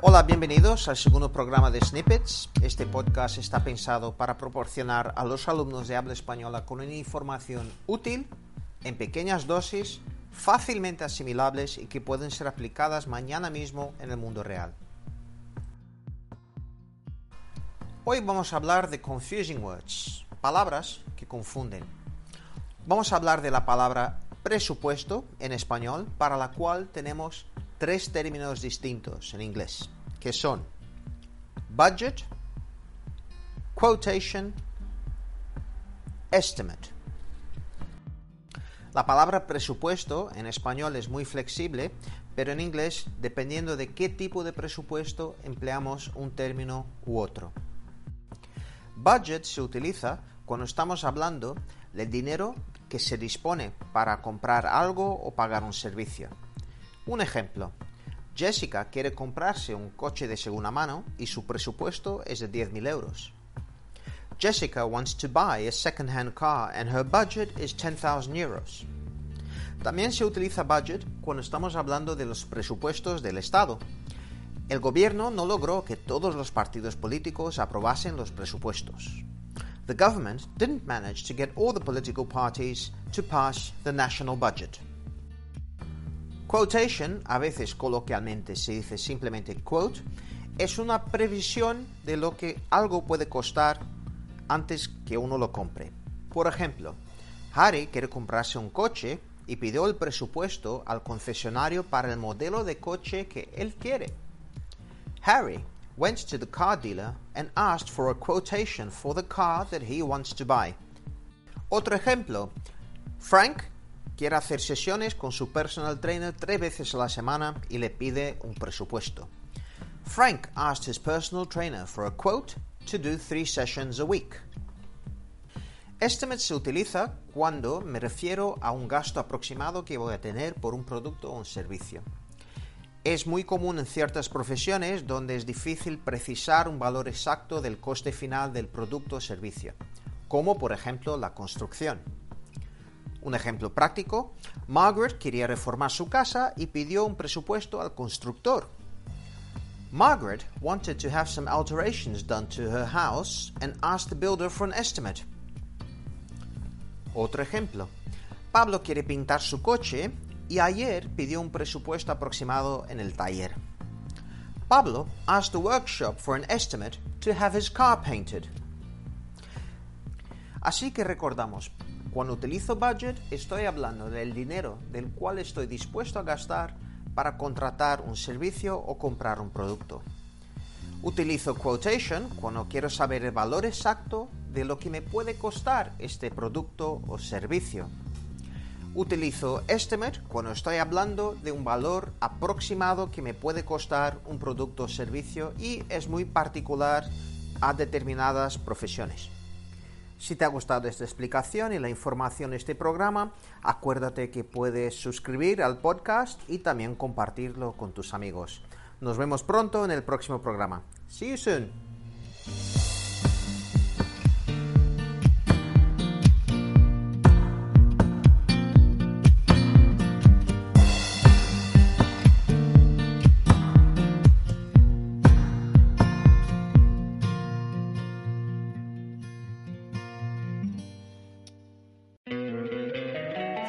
Hola, bienvenidos al segundo programa de Snippets. Este podcast está pensado para proporcionar a los alumnos de habla española con una información útil, en pequeñas dosis, fácilmente asimilables y que pueden ser aplicadas mañana mismo en el mundo real. Hoy vamos a hablar de confusing words, palabras que confunden. Vamos a hablar de la palabra presupuesto en español, para la cual tenemos tres términos distintos en inglés, que son budget, quotation, estimate. La palabra presupuesto en español es muy flexible, pero en inglés, dependiendo de qué tipo de presupuesto, empleamos un término u otro. Budget se utiliza cuando estamos hablando del dinero que se dispone para comprar algo o pagar un servicio. Un ejemplo. Jessica quiere comprarse un coche de segunda mano y su presupuesto es de 10.000 euros. Jessica wants to buy a second-hand car and her budget is 10,000 euros. También se utiliza budget cuando estamos hablando de los presupuestos del Estado. El gobierno no logró que todos los partidos políticos aprobasen los presupuestos. The government didn't manage to get all the political parties to pass the national budget. Quotation, a veces coloquialmente se dice simplemente quote, es una previsión de lo que algo puede costar antes que uno lo compre. Por ejemplo, Harry quiere comprarse un coche y pidió el presupuesto al concesionario para el modelo de coche que él quiere. Harry went to the car dealer and asked for a quotation for the car that he wants to buy. Otro ejemplo, Frank quiere hacer sesiones con su personal trainer tres veces a la semana y le pide un presupuesto. Frank asked his personal trainer for a quote to do three sessions a week. Estimate se utiliza cuando me refiero a un gasto aproximado que voy a tener por un producto o un servicio. Es muy común en ciertas profesiones donde es difícil precisar un valor exacto del coste final del producto o servicio, como por ejemplo la construcción. Un ejemplo práctico, Margaret quería reformar su casa y pidió un presupuesto al constructor. Margaret wanted to have some alterations done to her house and asked the builder for an estimate. Otro ejemplo, Pablo quiere pintar su coche y ayer pidió un presupuesto aproximado en el taller. Pablo asked the workshop for an estimate to have his car painted. Así que recordamos, cuando utilizo budget estoy hablando del dinero del cual estoy dispuesto a gastar para contratar un servicio o comprar un producto. Utilizo quotation cuando quiero saber el valor exacto de lo que me puede costar este producto o servicio. Utilizo estimate cuando estoy hablando de un valor aproximado que me puede costar un producto o servicio y es muy particular a determinadas profesiones. Si te ha gustado esta explicación y la información de este programa, acuérdate que puedes suscribir al podcast y también compartirlo con tus amigos. Nos vemos pronto en el próximo programa. See you soon.